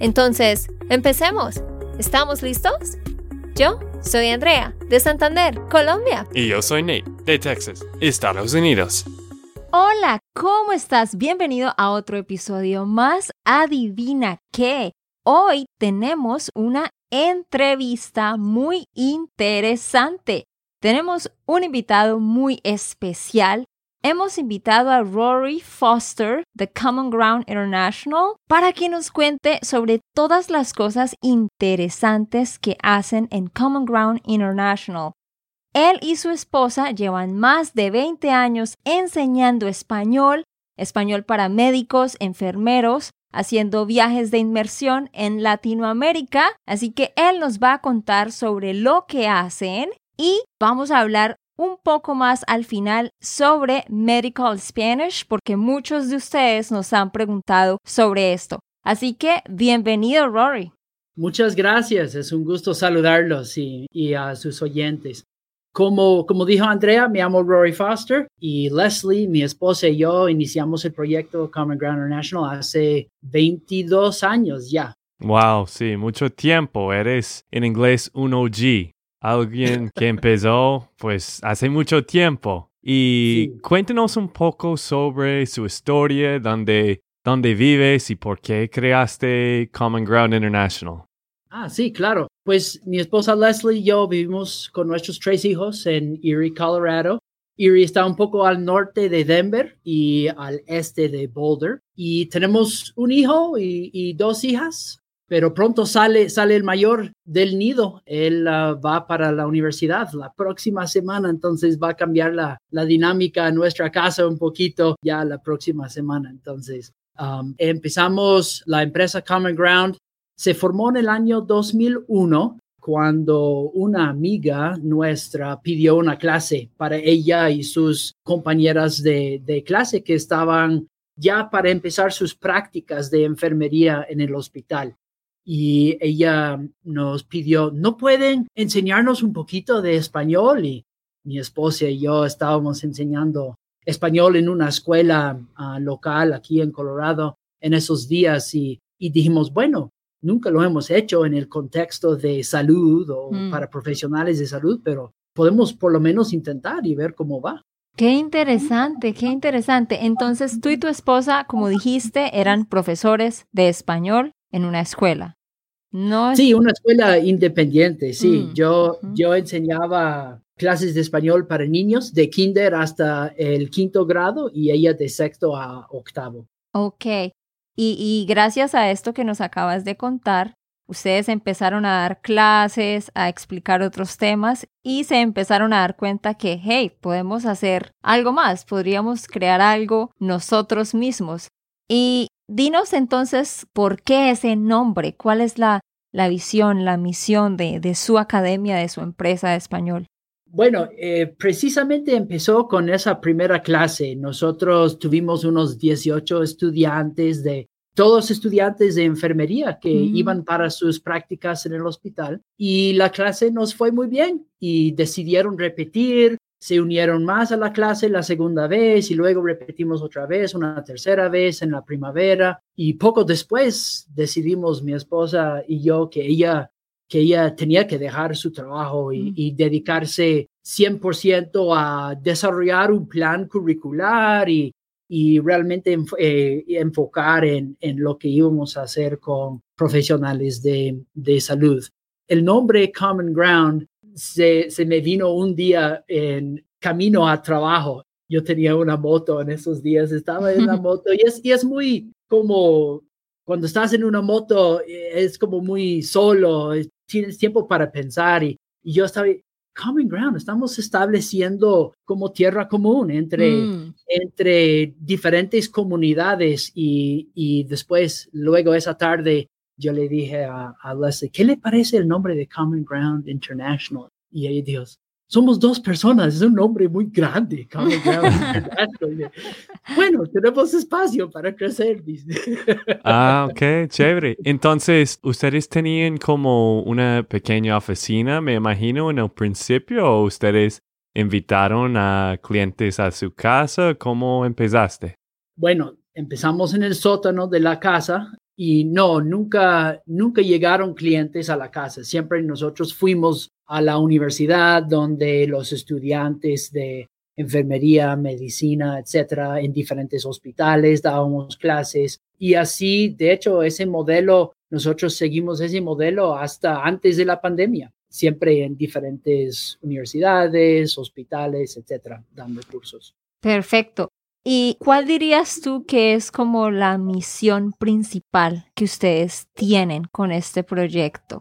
Entonces, empecemos. ¿Estamos listos? Yo soy Andrea, de Santander, Colombia. Y yo soy Nate, de Texas, Estados Unidos. Hola, ¿cómo estás? Bienvenido a otro episodio más. Adivina qué. Hoy tenemos una entrevista muy interesante. Tenemos un invitado muy especial. Hemos invitado a Rory Foster de Common Ground International para que nos cuente sobre todas las cosas interesantes que hacen en Common Ground International. Él y su esposa llevan más de 20 años enseñando español, español para médicos, enfermeros, haciendo viajes de inmersión en Latinoamérica, así que él nos va a contar sobre lo que hacen y vamos a hablar un poco más al final sobre Medical Spanish porque muchos de ustedes nos han preguntado sobre esto. Así que bienvenido, Rory. Muchas gracias, es un gusto saludarlos y, a sus oyentes. Como, como dijo Andrea, me llamo Rory Foster y Leslie, mi esposa y yo iniciamos el proyecto Common Ground International hace 22 años ya. Wow, sí, mucho tiempo. Eres en inglés un OG alguien que empezó pues hace mucho tiempo. Y cuéntenos un poco sobre su historia, dónde, dónde vives y por qué creaste Common Ground International. Ah, sí, claro. Pues mi esposa Leslie y yo vivimos con nuestros tres hijos en Erie, Colorado. Erie está un poco al norte de Denver y al este de Boulder. Y tenemos un hijo y, y dos hijas pero pronto sale, sale el mayor del nido. Él ah, va para la universidad la próxima semana, entonces va a cambiar la, la dinámica en nuestra casa un poquito ya la próxima semana. Entonces, um, empezamos la empresa Common Ground. Se formó en el año 2001 cuando una amiga nuestra pidió una clase para ella y sus compañeras de, de clase que estaban ya para empezar sus prácticas de enfermería en el hospital y ella nos pidió, ¿no pueden enseñarnos un poquito de español? Y mi esposa y yo estábamos enseñando español en una escuela ah, local aquí en Colorado en esos días y, dijimos, bueno, nunca lo hemos hecho en el contexto de salud o mm. para profesionales de salud, pero podemos por lo menos intentar y ver cómo va. Qué interesante, qué interesante. Entonces, tú y tu esposa, como dijiste, eran profesores de español en una escuela. No Sí, una escuela independiente, sí. Mm, yo, yo enseñaba clases de español para niños de kinder hasta el quinto grado y ella de sexto a octavo. Ok. Y, y gracias a esto que nos acabas de contar, ustedes empezaron a dar clases, a explicar otros temas y se empezaron a dar cuenta que, hey, podemos hacer algo más, podríamos crear algo nosotros mismos. Y Dinos entonces por qué ese nombre, cuál es la, la visión, la misión de, de, su academia, de su empresa de español. Bueno, eh, precisamente empezó con esa primera clase. Nosotros tuvimos unos 18 estudiantes de todos estudiantes de enfermería que mm. iban para sus prácticas en el hospital y la clase nos fue muy bien y decidieron repetir se unieron más a la clase la segunda vez y luego repetimos otra vez, una tercera vez en la primavera y poco después decidimos mi esposa y yo que ella que ella tenía que dejar su trabajo y, mm. dedicarse 100% a desarrollar un plan curricular y, y realmente eh, enfocar en, en, lo que íbamos a hacer con profesionales de, de salud. El nombre Common Ground se, se me vino un día en camino a trabajo. Yo tenía una moto en esos días, estaba en la moto y es, y es muy como cuando estás en una moto, eh, es como muy solo, tienes tiempo para pensar y, y yo estaba, common ground, estamos estableciendo como tierra común entre, mm. entre diferentes comunidades y, y, después, luego esa tarde, yo le dije a, a Leslie, ¿qué le parece el nombre de Common Ground International? Y ella dijo, somos dos personas, es un nombre muy grande. Common Ground bueno, tenemos espacio para crecer. ah, ok, chévere. Entonces, ¿ustedes tenían como una pequeña oficina, me imagino, en el principio, o ustedes invitaron a clientes a su casa? ¿Cómo empezaste? Bueno, empezamos en el sótano de la casa y no, nunca, nunca llegaron clientes a la casa. Siempre nosotros fuimos a la universidad donde los estudiantes de enfermería, medicina, etcétera, en diferentes hospitales dábamos clases y así, de hecho, ese modelo, nosotros seguimos ese modelo hasta antes de la pandemia, siempre en diferentes universidades, hospitales, etcétera, dando cursos. Perfecto. ¿Y cuál dirías tú que es como la misión principal que ustedes tienen con este proyecto?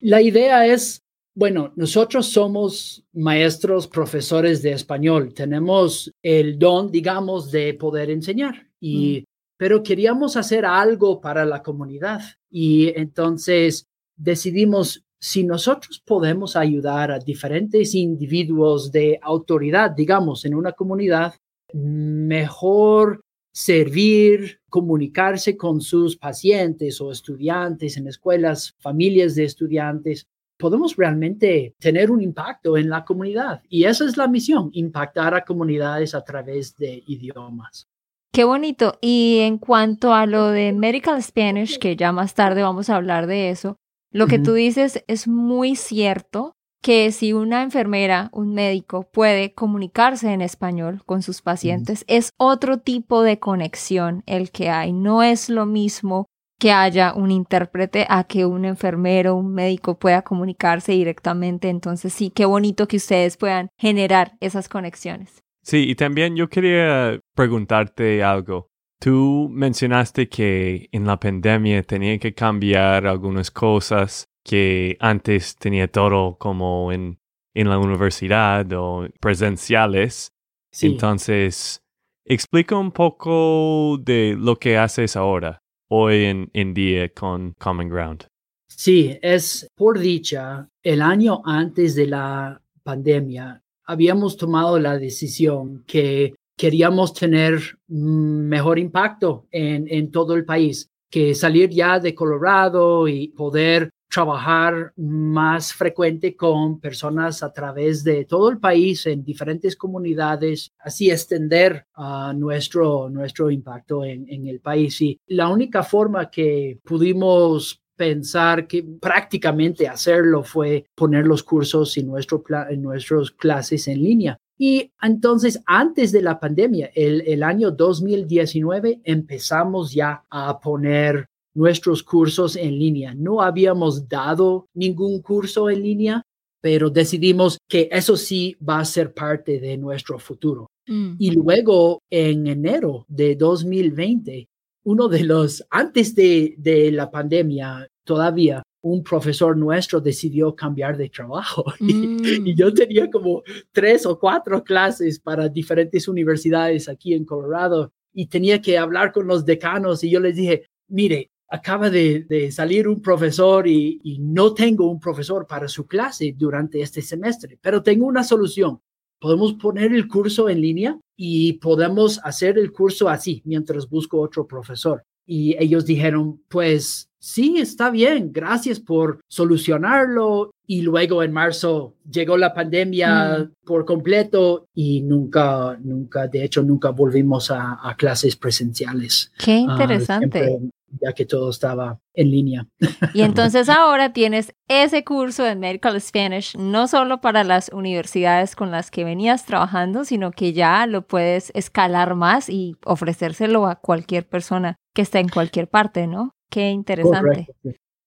La idea es, bueno, nosotros somos maestros, profesores de español, tenemos el don, digamos, de poder enseñar, y, mm. pero queríamos hacer algo para la comunidad y entonces decidimos si nosotros podemos ayudar a diferentes individuos de autoridad, digamos, en una comunidad, mejor servir, comunicarse con sus pacientes o estudiantes en escuelas, familias de estudiantes, podemos realmente tener un impacto en la comunidad. Y esa es la misión, impactar a comunidades a través de idiomas. Qué bonito. Y en cuanto a lo de Medical Spanish, que ya más tarde vamos a hablar de eso, lo que tú dices es muy cierto que si una enfermera, un médico puede comunicarse en español con sus pacientes, es otro tipo de conexión el que hay. No es lo mismo que haya un intérprete a que un enfermero, un médico pueda comunicarse directamente. Entonces sí, qué bonito que ustedes puedan generar esas conexiones. Sí, y también yo quería preguntarte algo. Tú mencionaste que en la pandemia tenía que cambiar algunas cosas que antes tenía todo como en, en la universidad o presenciales. Entonces, explica un poco de lo que haces ahora, hoy en, en día con Common Ground. Sí, es por dicha, el año antes de la pandemia habíamos tomado la decisión que queríamos tener mejor impacto en, en todo el país, que salir ya de Colorado y poder trabajar más frecuente con personas a través de todo el país en diferentes comunidades, así extender uh, nuestro, nuestro impacto en, en el país. Y la única forma que pudimos pensar que prácticamente hacerlo fue poner los cursos y nuestro en nuestras clases en línea. Y entonces, antes de la pandemia, el, el, año 2019, empezamos ya a poner nuestros cursos en línea. No habíamos dado ningún curso en línea, pero decidimos que eso sí va a ser parte de nuestro futuro. Mm. Y luego, en enero de 2020, uno de los, antes de, de la pandemia, todavía un profesor nuestro decidió cambiar de trabajo y, yo mm. tenía como tres o cuatro clases para diferentes universidades aquí en Colorado y tenía que hablar con los decanos y yo les dije, mire, acaba de, salir un profesor y, no tengo un profesor para su clase durante este semestre, pero tengo una solución. Podemos poner el curso en línea y podemos hacer el curso así mientras busco otro profesor. Y ellos dijeron, pues sí, está bien, gracias por solucionarlo. Y luego en marzo llegó la pandemia mm. por completo y nunca, nunca, de hecho, nunca volvimos a, clases presenciales. Qué ah, interesante ya que todo estaba en línea. Y entonces ahora tienes ese curso de Medical Spanish, no solo para las universidades con las que venías trabajando, sino que ya lo puedes escalar más y ofrecérselo a cualquier persona que esté en cualquier parte, ¿no? Qué interesante.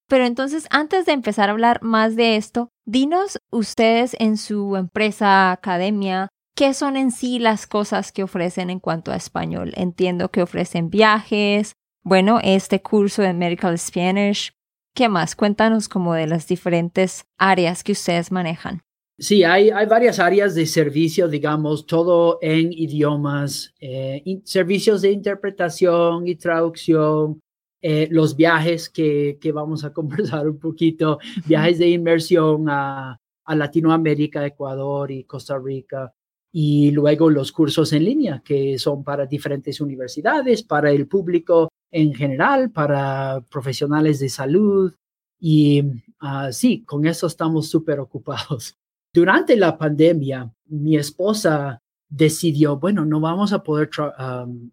Pero entonces, antes de empezar a hablar más de esto, dinos ustedes en su empresa, academia, ¿qué son en sí las cosas que ofrecen en cuanto a español? Entiendo que ofrecen viajes, bueno, este curso de Medical Spanish. ¿Qué más? Cuéntanos como de las diferentes áreas que ustedes manejan. Sí, hay, hay varias áreas de servicio, digamos, todo en idiomas, eh, servicios de interpretación y traducción, eh, los viajes que, que, vamos a conversar un poquito, viajes de inmersión a, a Latinoamérica, Ecuador y Costa Rica, y luego los cursos en línea que son para diferentes universidades, para el público en general, para profesionales de salud. Y uh, sí, con eso estamos súper ocupados. Durante la pandemia, mi esposa decidió, bueno, no vamos a poder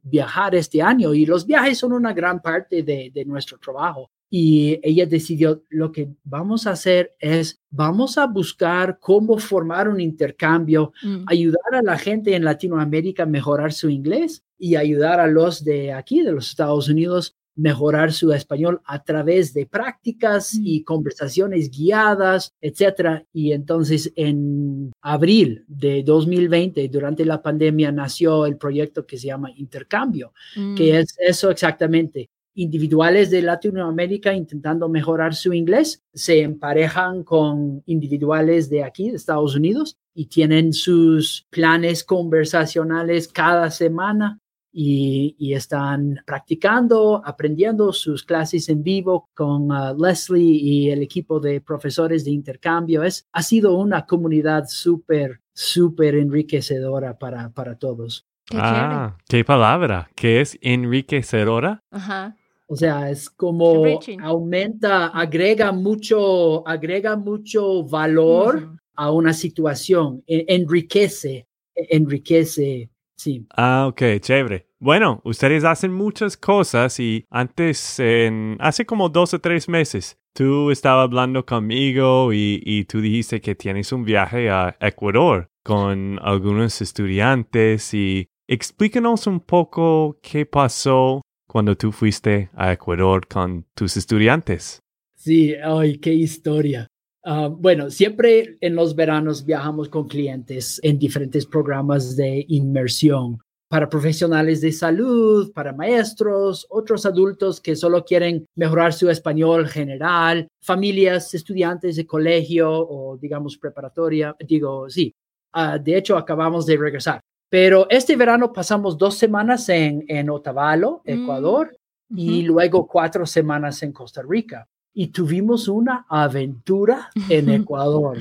viajar este año y los viajes son una gran parte de, de nuestro trabajo. Y ella decidió, lo que vamos a hacer es, vamos a buscar cómo formar un intercambio, mm. ayudar a la gente en Latinoamérica a mejorar su inglés y ayudar a los de aquí, de los Estados Unidos, mejorar su español a través de prácticas mm. y conversaciones guiadas, etcétera. Y entonces en abril de 2020, durante la pandemia, nació el proyecto que se llama Intercambio, que mm. es eso exactamente individuales de Latinoamérica intentando mejorar su inglés se emparejan con individuales de aquí, de Estados Unidos, y tienen sus planes conversacionales cada semana y, están practicando, aprendiendo sus clases en vivo con uh, Leslie y el equipo de profesores de intercambio. Es, ha sido una comunidad súper, súper enriquecedora para, para todos. ah, qué palabra, ¿Qué es enriquecedora. Ajá. O sea, es como aumenta, agrega mucho, agrega mucho valor a una situación, e, enriquece, e, enriquece, sí. Ah, ok, chévere. Bueno, ustedes hacen muchas cosas y antes, en, hace como dos o tres meses, tú estabas hablando conmigo y, y tú dijiste que tienes un viaje a Ecuador con algunos estudiantes y explícanos un poco qué pasó cuando tú fuiste a Ecuador con tus estudiantes. Sí, ay, qué historia. Ah, bueno, siempre en los veranos viajamos con clientes en diferentes programas de inmersión para profesionales de salud, para maestros, otros adultos que solo quieren mejorar su español general, familias, estudiantes de colegio o digamos preparatoria. Digo, sí, ah, de hecho acabamos de regresar pero este verano pasamos dos semanas en, en Otavalo, mm, Ecuador, y luego cuatro semanas en Costa Rica. Y tuvimos una aventura en Ecuador.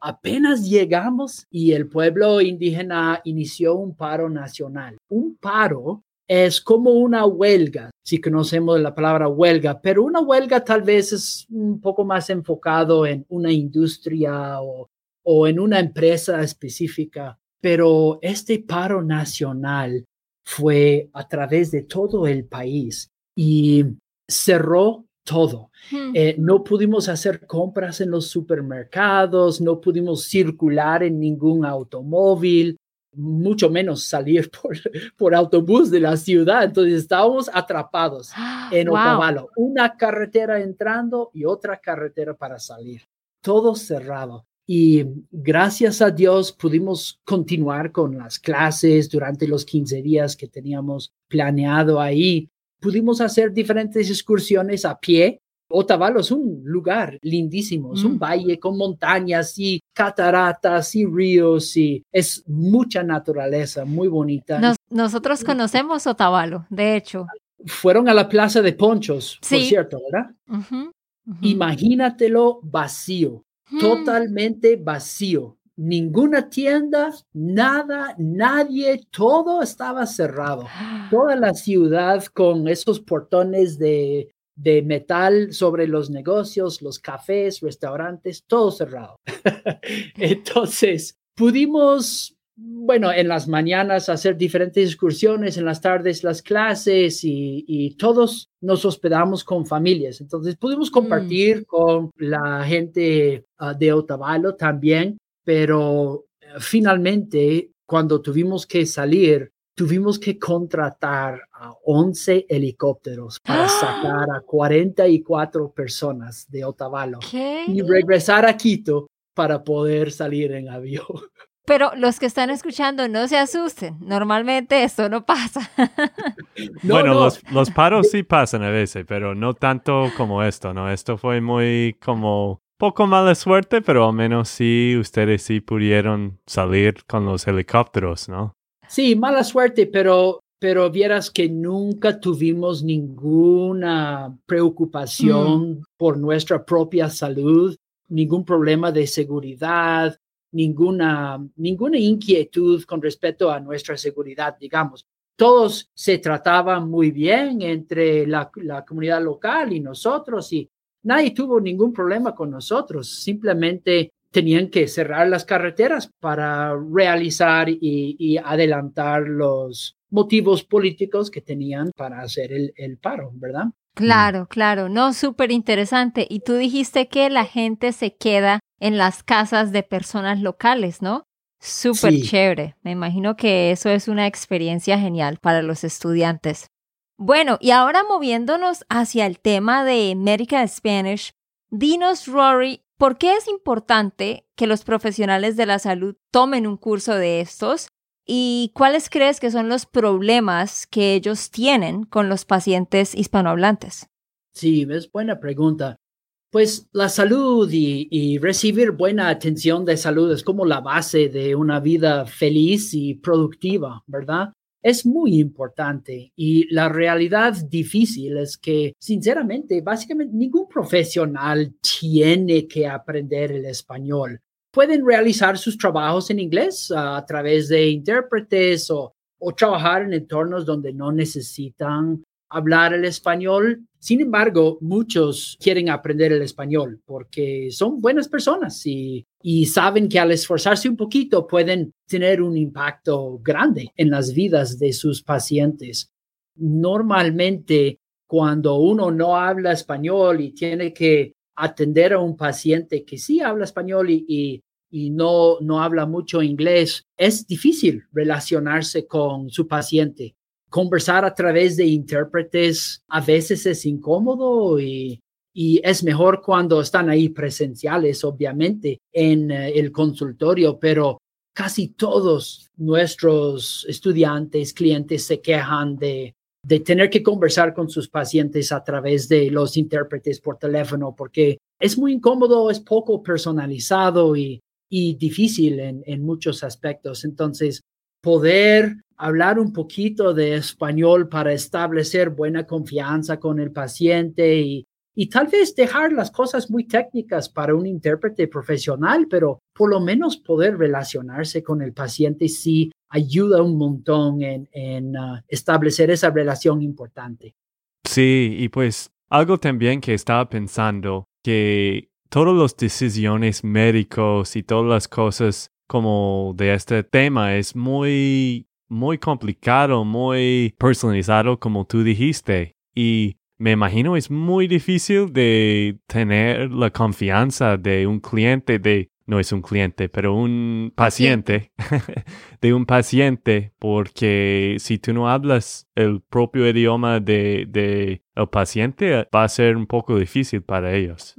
Apenas llegamos y el pueblo indígena inició un paro nacional. Un paro es como una huelga, si conocemos la palabra huelga, pero una huelga tal vez es un poco más enfocado en una industria o, o en una empresa específica pero este paro nacional fue a través de todo el país y cerró todo. Hmm. Eh, no pudimos hacer compras en los supermercados, no pudimos circular en ningún automóvil, mucho menos salir por, por autobús de la ciudad. Entonces estábamos atrapados en Otavalo, una carretera entrando y otra carretera para salir, todo cerrado. Y gracias a Dios pudimos continuar con las clases durante los 15 días que teníamos planeado ahí. Pudimos hacer diferentes excursiones a pie. Otavalo es un lugar lindísimo, es un mm. valle con montañas y cataratas y ríos y es mucha naturaleza, muy bonita. nosotros conocemos Otavalo, de hecho. Fueron a la Plaza de Ponchos, por cierto, ¿verdad? Imagínatelo vacío Hmm. totalmente vacío. Ninguna tienda, nada, nadie, todo estaba cerrado. Toda la ciudad con esos portones de, de metal sobre los negocios, los cafés, restaurantes, todo cerrado. Entonces, pudimos bueno, en las mañanas hacer diferentes excursiones, en las tardes las clases y, todos nos hospedamos con familias. Entonces pudimos mm. compartir con la gente ah, de Otavalo también, pero eh, finalmente cuando tuvimos que salir, tuvimos que contratar a 11 helicópteros para sacar a 44 personas de Otavalo y regresar a Quito para poder salir en avión. Pero los que están escuchando, no se asusten. Normalmente esto no pasa. bueno, Los, los, paros sí pasan a veces, pero no tanto como esto, ¿no? Esto fue muy como poco mala suerte, pero al menos sí, ustedes sí pudieron salir con los helicópteros, ¿no? Sí, mala suerte, pero pero vieras que nunca tuvimos ninguna preocupación Mm. por nuestra propia salud, ningún problema de seguridad, ninguna, ninguna inquietud con respecto a nuestra seguridad, digamos. Todos se trataban muy bien entre la, la comunidad local y nosotros y nadie tuvo ningún problema con nosotros. Simplemente tenían que cerrar las carreteras para realizar y, adelantar los motivos políticos que tenían para hacer el, el paro, ¿verdad? Claro, claro, no, súper interesante. Y tú dijiste que la gente se queda en las casas de personas locales, ¿no? Súper Sí. chévere. Me imagino que eso es una experiencia genial para los estudiantes. Bueno, y ahora moviéndonos hacia el tema de Medical Spanish, dinos, Rory, ¿por qué es importante que los profesionales de la salud tomen un curso de estos? ¿Y cuáles crees que son los problemas que ellos tienen con los pacientes hispanohablantes? Sí, es buena pregunta. Pues la salud y, recibir buena atención de salud es como la base de una vida feliz y productiva, ¿verdad? Es muy importante y la realidad difícil es que, sinceramente, básicamente ningún profesional tiene que aprender el español. Pueden realizar sus trabajos en inglés a través de intérpretes o, o trabajar en entornos donde no necesitan hablar el español. Sin embargo, muchos quieren aprender el español porque son buenas personas y, saben que al esforzarse un poquito pueden tener un impacto grande en las vidas de sus pacientes. Normalmente, cuando uno no habla español y tiene que atender a un paciente que sí habla español y, y, y no, no habla mucho inglés, es difícil relacionarse con su paciente conversar a través de intérpretes a veces es incómodo y, y, es mejor cuando están ahí presenciales, obviamente, en uh, el consultorio, pero casi todos nuestros estudiantes, clientes se quejan de, de tener que conversar con sus pacientes a través de los intérpretes por teléfono porque es muy incómodo, es poco personalizado y, y difícil en, en muchos aspectos. Entonces, poder hablar un poquito de español para establecer buena confianza con el paciente y, y, tal vez dejar las cosas muy técnicas para un intérprete profesional, pero por lo menos poder relacionarse con el paciente sí ayuda un montón en, en uh, establecer esa relación importante. Sí, y pues algo también que estaba pensando, que todas las decisiones médicos y todas las cosas como de este tema es muy muy complicado, muy personalizado, como tú dijiste. Y me imagino es muy difícil de tener la confianza de un cliente, de, no es un cliente, pero un paciente, de un paciente, porque si tú no hablas el propio idioma de, de el paciente, va a ser un poco difícil para ellos.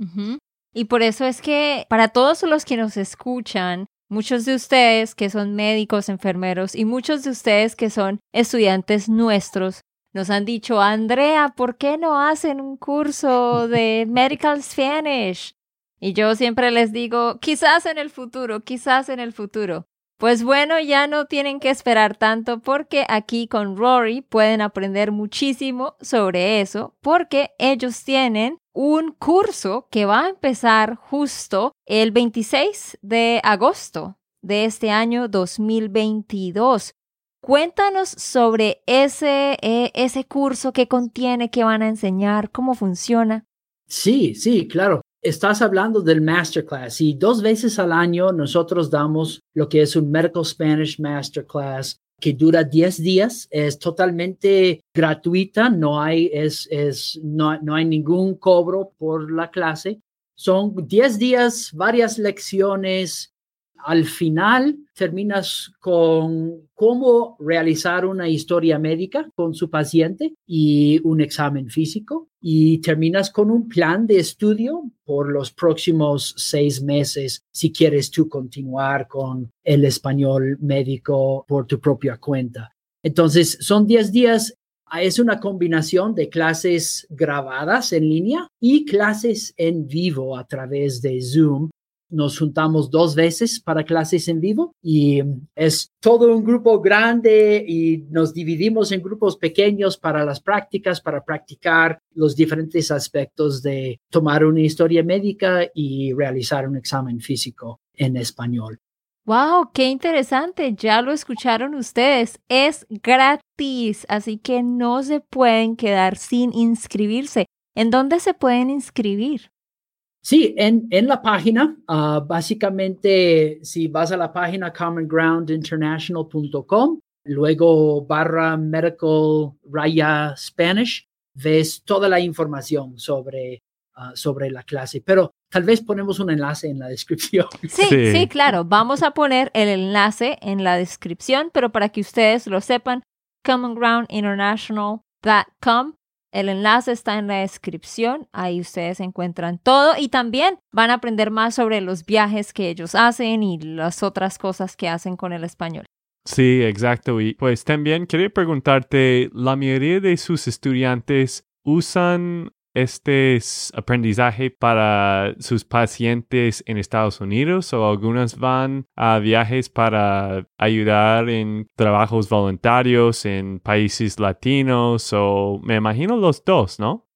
Y por eso es que para todos los que nos escuchan, Muchos de ustedes que son médicos, enfermeros y muchos de ustedes que son estudiantes nuestros nos han dicho, Andrea, ¿por qué no hacen un curso de Medical Spanish? Y yo siempre les digo, quizás en el futuro, quizás en el futuro. Pues bueno, ya no tienen que esperar tanto porque aquí con Rory pueden aprender muchísimo sobre eso porque ellos tienen un curso que va a empezar justo el 26 de agosto de este año 2022. Cuéntanos sobre ese, eh, ese curso que contiene, qué van a enseñar, cómo funciona. Sí, sí, claro. Estás hablando del Masterclass y dos veces al año nosotros damos lo que es un Medical Spanish Masterclass que dura 10 días, es totalmente gratuita, no hay, es, es, no, no hay ningún cobro por la clase. Son 10 días, varias lecciones. Al final terminas con cómo realizar una historia médica con su paciente y un examen físico y terminas con un plan de estudio por los próximos seis meses si quieres tú continuar con el español médico por tu propia cuenta. Entonces, son 10 días. Es una combinación de clases grabadas en línea y clases en vivo a través de Zoom nos juntamos dos veces para clases en vivo y es todo un grupo grande y nos dividimos en grupos pequeños para las prácticas, para practicar los diferentes aspectos de tomar una historia médica y realizar un examen físico en español. ¡Wow! ¡Qué interesante! Ya lo escucharon ustedes. Es gratis, así que no se pueden quedar sin inscribirse. ¿En dónde se pueden inscribir? Sí, en, en la página, ah, básicamente, si vas a la página commongroundinternational.com, luego barra medical raya Spanish, ves toda la información sobre, ah, sobre la clase. Pero tal vez ponemos un enlace en la descripción. Sí, sí, sí, claro. Vamos a poner el enlace en la descripción, pero para que ustedes lo sepan, commongroundinternational.com el enlace está en la descripción, ahí ustedes encuentran todo y también van a aprender más sobre los viajes que ellos hacen y las otras cosas que hacen con el español. Sí, exacto. Y pues también quería preguntarte, ¿la mayoría de sus estudiantes usan este aprendizaje para sus pacientes en Estados Unidos o algunas van a viajes para ayudar en trabajos voluntarios en países latinos o me imagino los dos, ¿no?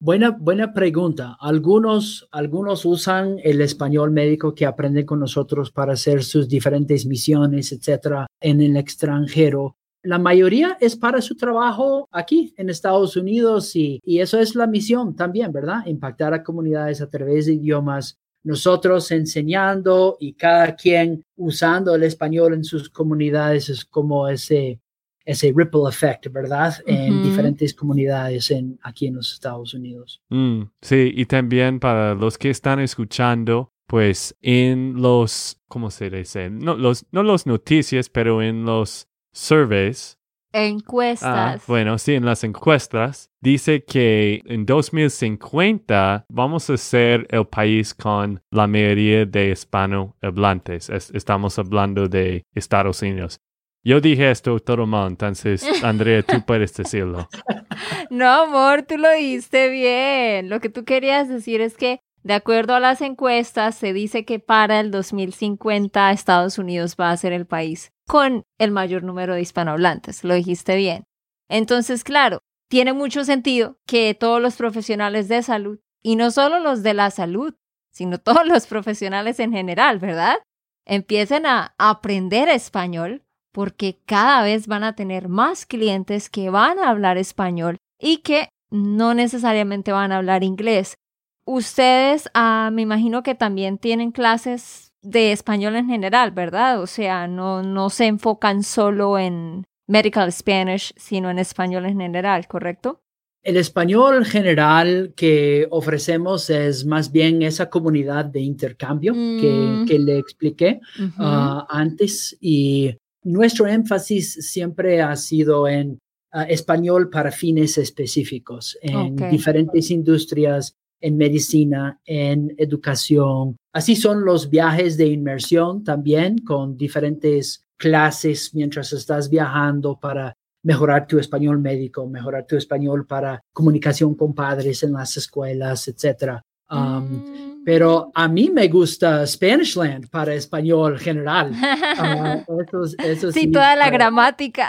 Buena, buena pregunta. Algunos, algunos usan el español médico que aprenden con nosotros para hacer sus diferentes misiones, etcétera, en el extranjero la mayoría es para su trabajo aquí en Estados Unidos y, eso es la misión también, ¿verdad? Impactar a comunidades a través de idiomas. Nosotros enseñando y cada quien usando el español en sus comunidades es como ese, ese ripple effect, ¿verdad? En diferentes comunidades en, aquí en los Estados Unidos. Mm, sí, y también para los que están escuchando, pues en los, ¿cómo se dice? No los, no los noticias, pero en los surveys. Encuestas. Ah, bueno, sí, en las encuestas dice que en 2050 vamos a ser el país con la mayoría de hispanohablantes. estamos hablando de Estados Unidos. Yo dije esto todo mal, entonces, Andrea, tú puedes decirlo. No, amor, tú lo dijiste bien. Lo que tú querías decir es que de acuerdo a las encuestas, se dice que para el 2050 Estados Unidos va a ser el país con el mayor número de hispanohablantes. Lo dijiste bien. Entonces, claro, tiene mucho sentido que todos los profesionales de salud, y no solo los de la salud, sino todos los profesionales en general, ¿verdad? Empiecen a aprender español porque cada vez van a tener más clientes que van a hablar español y que no necesariamente van a hablar inglés ustedes, ah, me imagino que también tienen clases de español en general, ¿verdad? O sea, no, no se enfocan solo en medical Spanish, sino en español en general, ¿correcto? El español general que ofrecemos es más bien esa comunidad de intercambio que, mm. le expliqué ah, antes y nuestro énfasis siempre ha sido en ah, español para fines específicos en diferentes industrias en medicina, en educación. Así son los viajes de inmersión también con diferentes clases mientras estás viajando para mejorar tu español médico, mejorar tu español para comunicación con padres en las escuelas, etc. Um, mm. Pero a mí me gusta Spanishland para español general. Ah, sí, toda la gramática.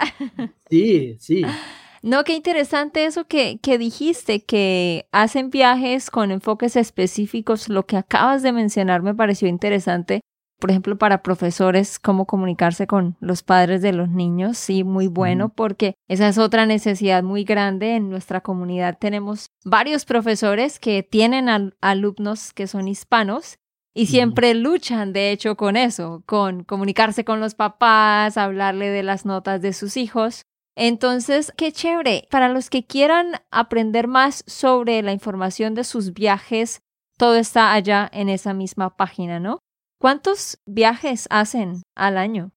Sí, sí. No, qué interesante eso que, que dijiste, que hacen viajes con enfoques específicos. Lo que acabas de mencionar me pareció interesante. Por ejemplo, para profesores, cómo comunicarse con los padres de los niños. Sí, muy bueno, porque esa es otra necesidad muy grande. En nuestra comunidad tenemos varios profesores que tienen alumnos que son hispanos y siempre luchan, de hecho, con eso, con comunicarse con los papás, hablarle de las notas de sus hijos. Entonces, qué chévere. Para los que quieran aprender más sobre la información de sus viajes, todo está allá en esa misma página, ¿no? ¿Cuántos viajes hacen al año?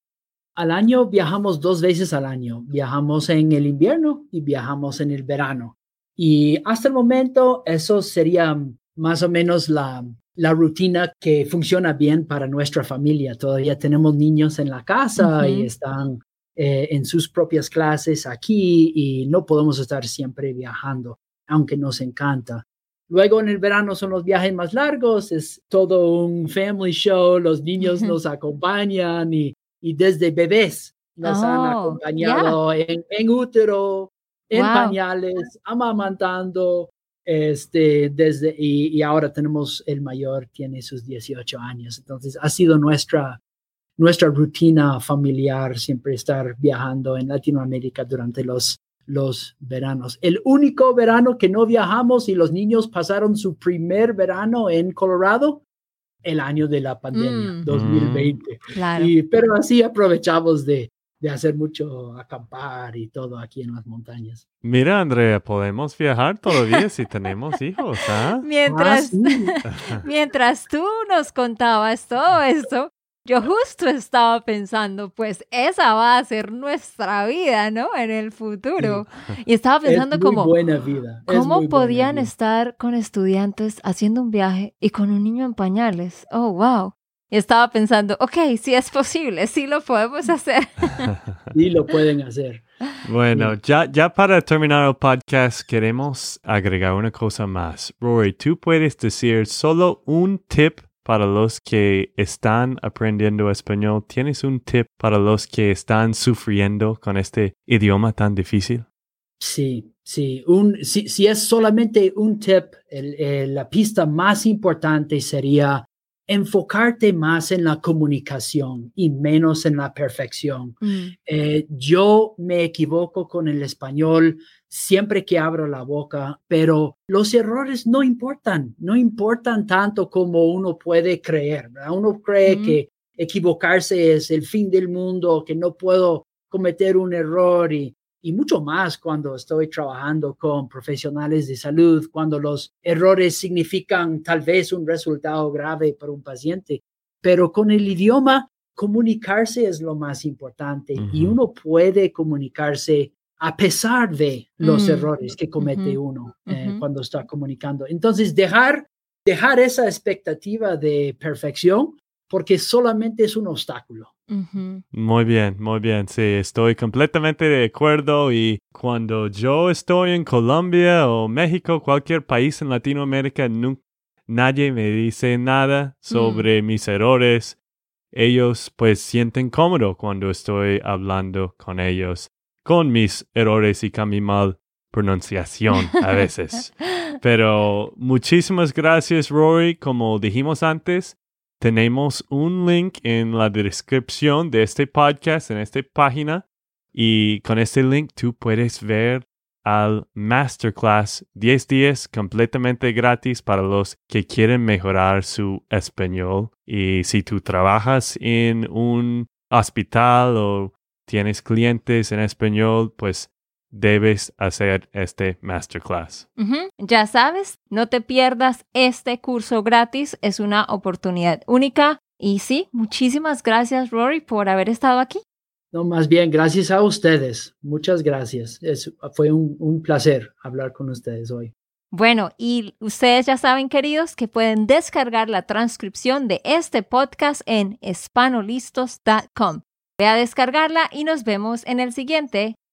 Al año viajamos dos veces al año. Viajamos en el invierno y viajamos en el verano. Y hasta el momento eso sería más o menos la, la rutina que funciona bien para nuestra familia. Todavía tenemos niños en la casa y están eh, en sus propias clases aquí y no podemos estar siempre viajando, aunque nos encanta. Luego en el verano son los viajes más largos, es todo un family show, los niños nos acompañan y, y desde bebés nos han Oh, acompañado en, en útero, en Wow. pañales, amamantando, este, desde, y, y ahora tenemos el mayor, tiene sus 18 años, entonces ha sido nuestra, nuestra rutina familiar siempre estar viajando en Latinoamérica durante los, los veranos. El único verano que no viajamos y los niños pasaron su primer verano en Colorado, el año de la pandemia, Mm. 2020. Claro. Y, pero así aprovechamos de, de hacer mucho acampar y todo aquí en las montañas. Mira, Andrea, podemos viajar todavía si tenemos hijos, ¿ah? Mientras, Ah, sí. mientras tú nos contabas todo esto, yo justo estaba pensando, pues esa va a ser nuestra vida, ¿no? En el futuro. Y estaba pensando es muy como, buena vida. es muy ¿cómo buena podían vida. estar con estudiantes haciendo un viaje y con un niño en pañales? Oh, wow. Y estaba pensando, ok, sí es posible, sí lo podemos hacer. Sí lo pueden hacer. Bueno, ya, ya para terminar el podcast, queremos agregar una cosa más. Rory, tú puedes decir solo un tip para los que están aprendiendo español. ¿Tienes un tip para los que están sufriendo con este idioma tan difícil? Sí, sí. Un, si, es solamente un tip, el- la pista más importante sería enfocarte más en la comunicación y menos en la perfección. Mm, Eh, yo me equivoco con el español siempre que abro la boca, pero los errores no importan, no importan tanto como uno puede creer. ¿verdad? Uno cree Mm. que equivocarse es el fin del mundo, que no puedo cometer un error y, y mucho más cuando estoy trabajando con profesionales de salud, cuando los errores significan tal vez un resultado grave para un paciente. Pero con el idioma, comunicarse es lo más importante y uno puede comunicarse a pesar de los Mm, errores que comete uno eh, cuando está comunicando. Entonces, dejar, dejar esa expectativa de perfección porque solamente es un obstáculo. Muy bien, muy bien. Sí, estoy completamente de acuerdo y cuando yo estoy en Colombia o México, cualquier país en Latinoamérica, nu- nadie me dice nada sobre mis errores. Ellos pues sienten cómodo cuando estoy hablando con ellos, con mis errores y con mi mal pronunciación a veces. Pero muchísimas gracias, Rory. Como dijimos antes, tenemos un link en la descripción de este podcast, en esta página. Y con este link tú puedes ver al Masterclass 10 días completamente gratis para los que quieren mejorar su español. Y si tú trabajas en un hospital o tienes clientes en español, pues debes hacer este Masterclass. Ya sabes, no te pierdas este curso gratis, es una oportunidad única. Y sí, muchísimas gracias Rory por haber estado aquí. No, más bien, gracias a ustedes. Muchas gracias. Es- fue un, un placer hablar con ustedes hoy. Bueno, y ustedes ya saben, queridos, que pueden descargar la transcripción de este podcast en espanolistos.com. Ve a descargarla y nos vemos en el siguiente.